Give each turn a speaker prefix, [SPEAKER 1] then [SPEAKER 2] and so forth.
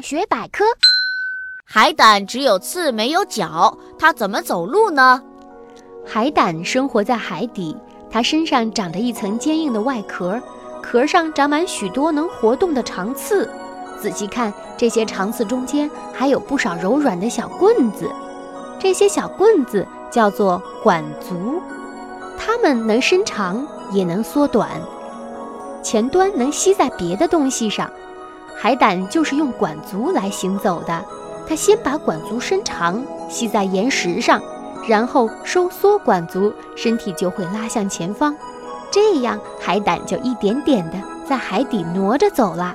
[SPEAKER 1] 学百科：
[SPEAKER 2] 海胆只有刺没有脚，它怎么走路呢？
[SPEAKER 3] 海胆生活在海底，它身上长着一层坚硬的外壳，壳上长满许多能活动的长刺。仔细看，这些长刺中间还有不少柔软的小棍子，这些小棍子叫做管足，它们能伸长，也能缩短。前端能吸在别的东西上，海胆就是用管足来行走的。它先把管足伸长，吸在岩石上，然后收缩管足，身体就会拉向前方。这样，海胆就一点点的在海底挪着走了。